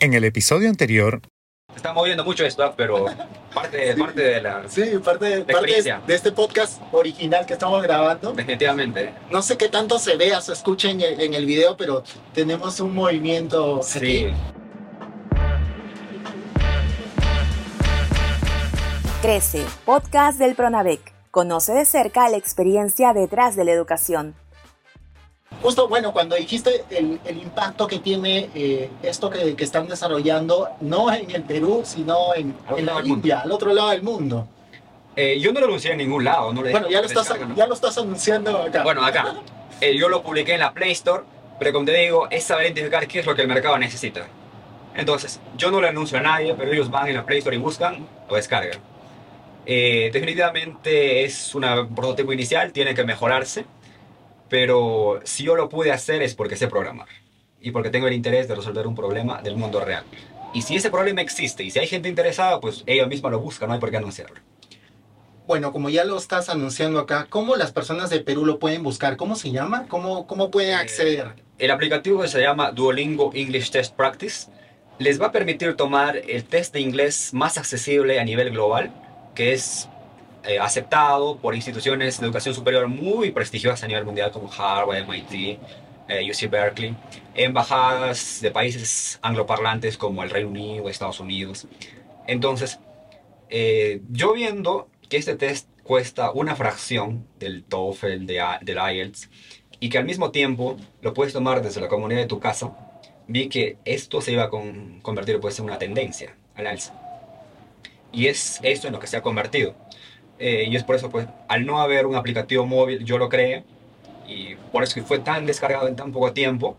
En el episodio anterior, Se está moviendo mucho esto, pero parte, parte de la... Sí, parte, de- parte experiencia. de este podcast original que estamos grabando. Definitivamente. No sé qué tanto se vea, se escuche en el, en el video, pero tenemos un movimiento Sí. aquí. Crece, podcast del Pronavec. Conoce de cerca la experiencia detrás de la educación. Justo, bueno, cuando dijiste el, el impacto que tiene eh, esto que, que están desarrollando, no en el Perú, sino en, en la. India, al otro lado del mundo. Eh, yo no lo anuncié en ningún lado. No le Bueno, ya lo, estás, descárgalo. ya lo estás anunciando acá. Bueno, acá. Eh, yo lo publiqué en la Play Store, pero como te digo, es saber identificar qué es lo que el mercado necesita. Entonces, yo no le anuncio a nadie, pero ellos van en la Play Store y buscan o descargan. Eh, definitivamente es un prototipo inicial, tiene que mejorarse, pero si yo lo pude hacer es porque sé programar y porque tengo el interés de resolver un problema del mundo real. Y si ese problema existe y si hay gente interesada, pues ella misma lo busca, no hay por qué anunciarlo. Bueno, como ya lo estás anunciando acá, ¿cómo las personas de Perú lo pueden buscar? ¿Cómo se llama? ¿Cómo, cómo pueden acceder? El aplicativo que se llama Duolingo English Test Practice les va a permitir tomar el test de inglés más accesible a nivel global, que es eh, aceptado por instituciones de educación superior muy prestigiosas a nivel mundial como Harvard, MIT, eh, UC Berkeley, embajadas de países angloparlantes como el Reino Unido, Estados Unidos. Entonces, eh, yo viendo que este test cuesta una fracción del TOEFL, de, del IELTS, y que al mismo tiempo lo puedes tomar desde la comunidad de tu casa, vi que esto se iba a con- convertir pues, en una tendencia al alza. Y es esto en lo que se ha convertido. Eh, y es por eso, pues, al no haber un aplicativo móvil, yo lo creé, y por eso fue tan descargado en tan poco tiempo.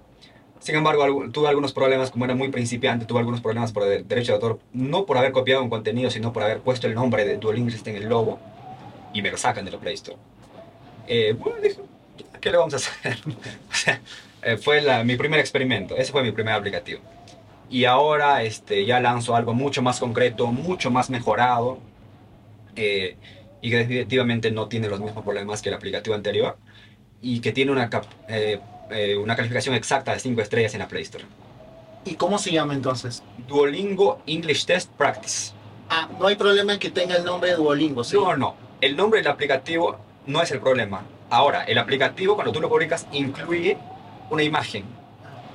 Sin embargo, tuve algunos problemas, como era muy principiante, tuve algunos problemas por de- derecho de autor, no por haber copiado un contenido, sino por haber puesto el nombre de Duolingo en el logo, y me lo sacan de la Play Store. Eh, bueno, dije, ¿qué le vamos a hacer? o sea, eh, fue la- mi primer experimento, ese fue mi primer aplicativo. Y ahora este, ya lanzo algo mucho más concreto, mucho más mejorado, eh, y que definitivamente no tiene los mismos problemas que el aplicativo anterior, y que tiene una, cap- eh, eh, una calificación exacta de 5 estrellas en la Play Store. ¿Y cómo se llama entonces? Duolingo English Test Practice. Ah, no hay problema en que tenga el nombre de Duolingo, ¿sí? No, no. El nombre del aplicativo no es el problema. Ahora, el aplicativo cuando tú lo publicas incluye una imagen.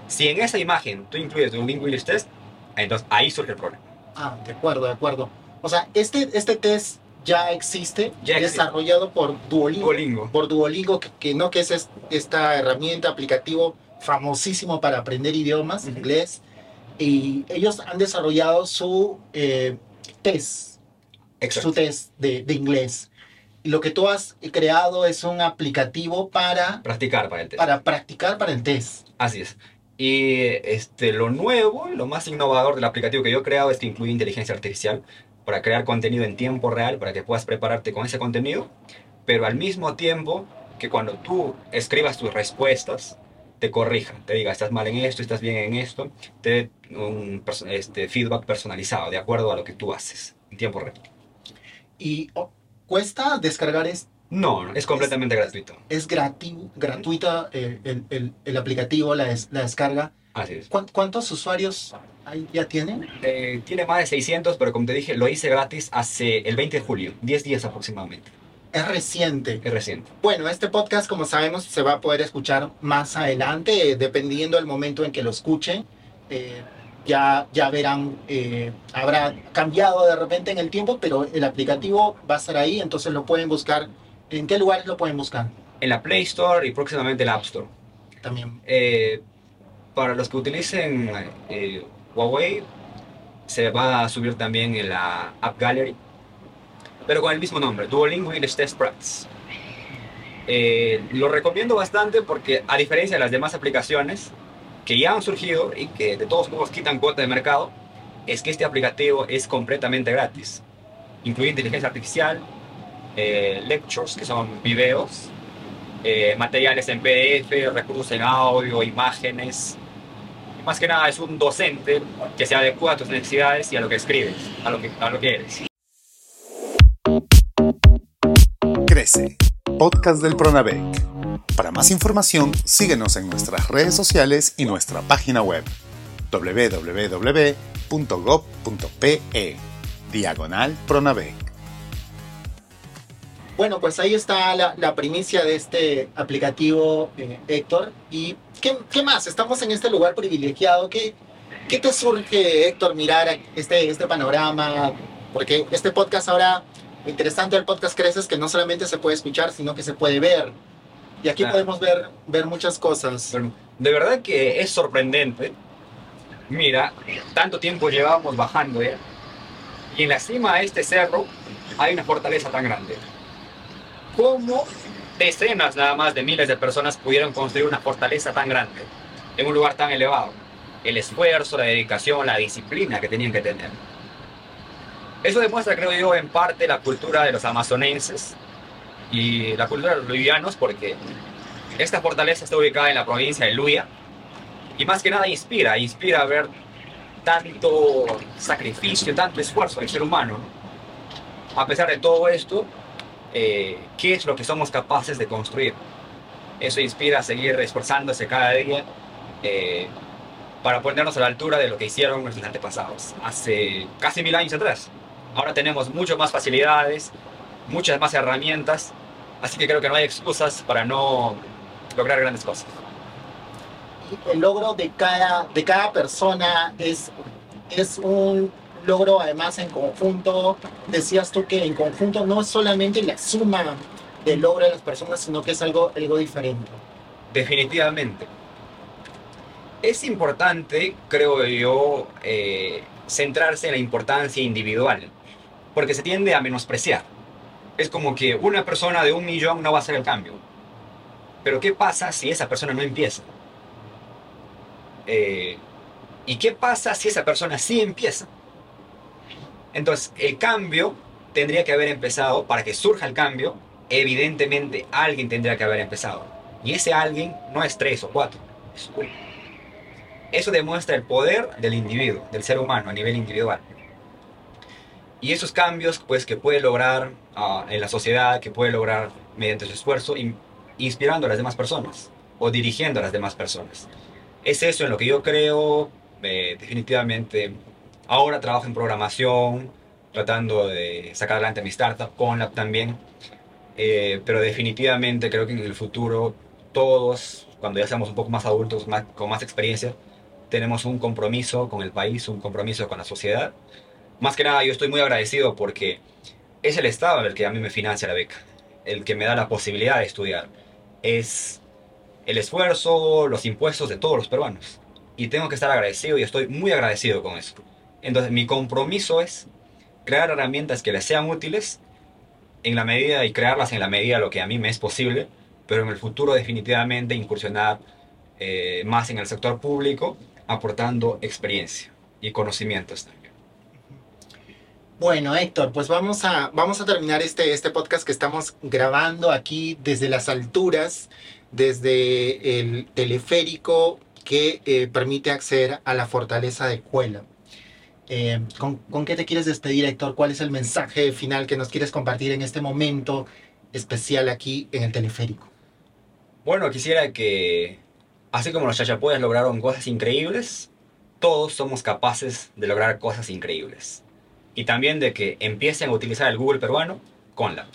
Si en esa imagen tú incluyes Duolingo English Test, entonces ahí surge el problema. Ah, de acuerdo, de acuerdo. O sea, este, este test ya existe, Ya existe. desarrollado por Duolingo. Duolingo. Por Duolingo, que, que no que es es- esta herramienta, aplicativo famosísimo para aprender idiomas, Ujú. inglés. Y ellos han desarrollado su eh, test, Exacto. su test de, de inglés. Y lo que tú has creado es un aplicativo para, Practicar para el test. para practicar para el test. Así es. Y este, lo nuevo, lo más innovador del aplicativo que yo he creado es que incluye inteligencia artificial para crear contenido en tiempo real, para que puedas prepararte con ese contenido, pero al mismo tiempo que cuando tú escribas tus respuestas, te corrija, te diga, estás mal en esto, estás bien en esto, te dé un este, feedback personalizado de acuerdo a lo que tú haces en tiempo real. Y oh, cuesta descargar es, No, es completamente gratuito. es grati- gratuita eh, el, el- el aplicativo, la, des- la descarga. Así es. ¿Cuán- ¿Cuántos usuarios ahí ya tienen? Eh, tiene más de 600, pero como te dije, lo hice gratis hace el 20 de julio, 10 días aproximadamente. Es reciente. Es reciente. Bueno, este podcast, como sabemos, se va a poder escuchar más adelante, eh, dependiendo del momento en que lo escuchen. Ya, ya verán, eh, habrá cambiado de repente en el tiempo, pero el aplicativo va a estar ahí, entonces lo pueden buscar. ¿En qué lugares lo pueden buscar? En la Play Store y próximamente en la App Store. También. Eh, para los que utilicen eh, Huawei, se va a subir también en la App Gallery, pero con el mismo nombre, Duolingo English Test Practice. Eh, lo recomiendo bastante porque a diferencia de las demás aplicaciones que ya han surgido y que de todos modos quitan cuota de mercado, es que este aplicativo es completamente gratis. Incluye inteligencia artificial, eh, lectures, que son videos, eh, materiales en PDF, recursos en audio, imágenes. Más que nada es un docente que se adecua a tus necesidades y a lo que escribes, a lo que, a lo que eres. Crece, podcast del Pronavec. Para más información, síguenos en nuestras redes sociales y nuestra página web. www.gov.pe diagonal Pronavec. Bueno, pues ahí está la, la primicia de este aplicativo, eh, Héctor. ¿Y qué, qué, más? Estamos en este lugar privilegiado. ¿Qué, qué te surge, Héctor, mirar este, este panorama? Porque este podcast ahora, lo interesante del podcast Crece es que no solamente se puede escuchar, sino que se puede ver. Y aquí podemos ver, ver muchas cosas. De verdad que es sorprendente. Mira, tanto tiempo llevábamos bajando ya. Y en la cima de este cerro hay una fortaleza tan grande. ¿Cómo decenas nada más de miles de personas pudieron construir una fortaleza tan grande en un lugar tan elevado? El esfuerzo, la dedicación, la disciplina que tenían que tener. Eso demuestra, creo yo, en parte la cultura de los amazonenses y la cultura de los bolivianos, porque esta fortaleza está ubicada en la provincia de Luya y más que nada inspira, inspira ver tanto sacrificio, tanto esfuerzo del ser humano. ¿no? A pesar de todo esto, eh, ¿qué es lo que somos capaces de construir? Eso inspira a seguir esforzándose cada día eh, para ponernos a la altura de lo que hicieron nuestros antepasados hace casi mil años atrás. Ahora tenemos muchas más facilidades, muchas más herramientas, así que creo que no hay excusas para no lograr grandes cosas. el logro de cada, de cada persona es, es un logro además en conjunto. Decías tú que en conjunto no es solamente la suma del logro de las personas, sino que es algo, algo diferente. Definitivamente. Es importante, creo yo, eh, centrarse en la importancia individual, porque se tiende a menospreciar. Es como que una persona de un millón no va a hacer el cambio. Pero ¿qué pasa si esa persona no empieza? Eh, ¿Y qué pasa si esa persona sí empieza? Entonces, el cambio tendría que haber empezado, para que surja el cambio, evidentemente alguien tendría que haber empezado. Y ese alguien no es tres o cuatro, es uno. Eso demuestra el poder del individuo, del ser humano a nivel individual. Y esos cambios pues, que puede lograr ah, en la sociedad, que puede lograr mediante su esfuerzo, in- inspirando a las demás personas o dirigiendo a las demás personas. Es eso en lo que yo creo, eh, definitivamente. Ahora trabajo en programación, tratando de sacar adelante mi startup, Conlab también. Eh, pero definitivamente creo que en el futuro todos, cuando ya seamos un poco más adultos, con más experiencia, tenemos un compromiso con el país, un compromiso con la sociedad. Más que nada, yo estoy muy agradecido porque es el Estado el que a mí me financia la beca, el que me da la posibilidad de estudiar. Es el esfuerzo, los impuestos de todos los peruanos. Y tengo que estar agradecido y estoy muy agradecido con eso. Entonces, mi compromiso es crear herramientas que les sean útiles en la medida y crearlas en la medida de lo que a mí me es posible, pero en el futuro definitivamente incursionar eh, más en el sector público, aportando experiencia y conocimientos también. Bueno, Héctor, pues vamos a, vamos a terminar este, este podcast que estamos grabando aquí desde las alturas, desde el teleférico que eh, permite acceder a la fortaleza de Cuela. Eh, ¿con, ¿Con qué te quieres despedir, Héctor? ¿Cuál es el mensaje final que nos quieres compartir en este momento especial aquí en el teleférico? Bueno, quisiera que, así como los chachapoyas lograron cosas increíbles, todos somos capaces de lograr cosas increíbles. Y también de que empiecen a utilizar el Google peruano con la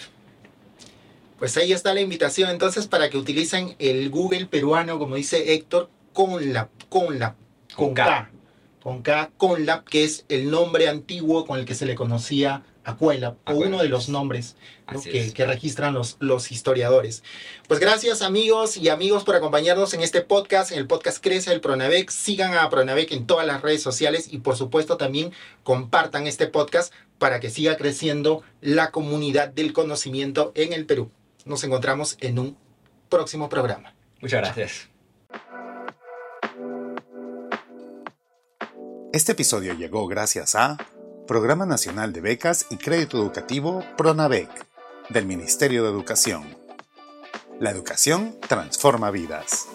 Pues ahí está la invitación entonces para que utilicen el Google peruano, como dice Héctor, con la, con la, con Con K. K. Con K, con la, que es el nombre antiguo con el que se le conocía a Cuela, o uno de los nombres que, registran los, los historiadores. Pues gracias amigos y amigos por acompañarnos en este podcast, en el podcast Crece el Pronavec. Sigan a Pronavec en todas las redes sociales y por supuesto también compartan este podcast para que siga creciendo la comunidad del conocimiento en el Perú. Nos encontramos en un próximo programa. Muchas gracias. Este episodio llegó gracias a Programa Nacional de Becas y Crédito Educativo PRONAVEC del Ministerio de Educación. La educación transforma vidas.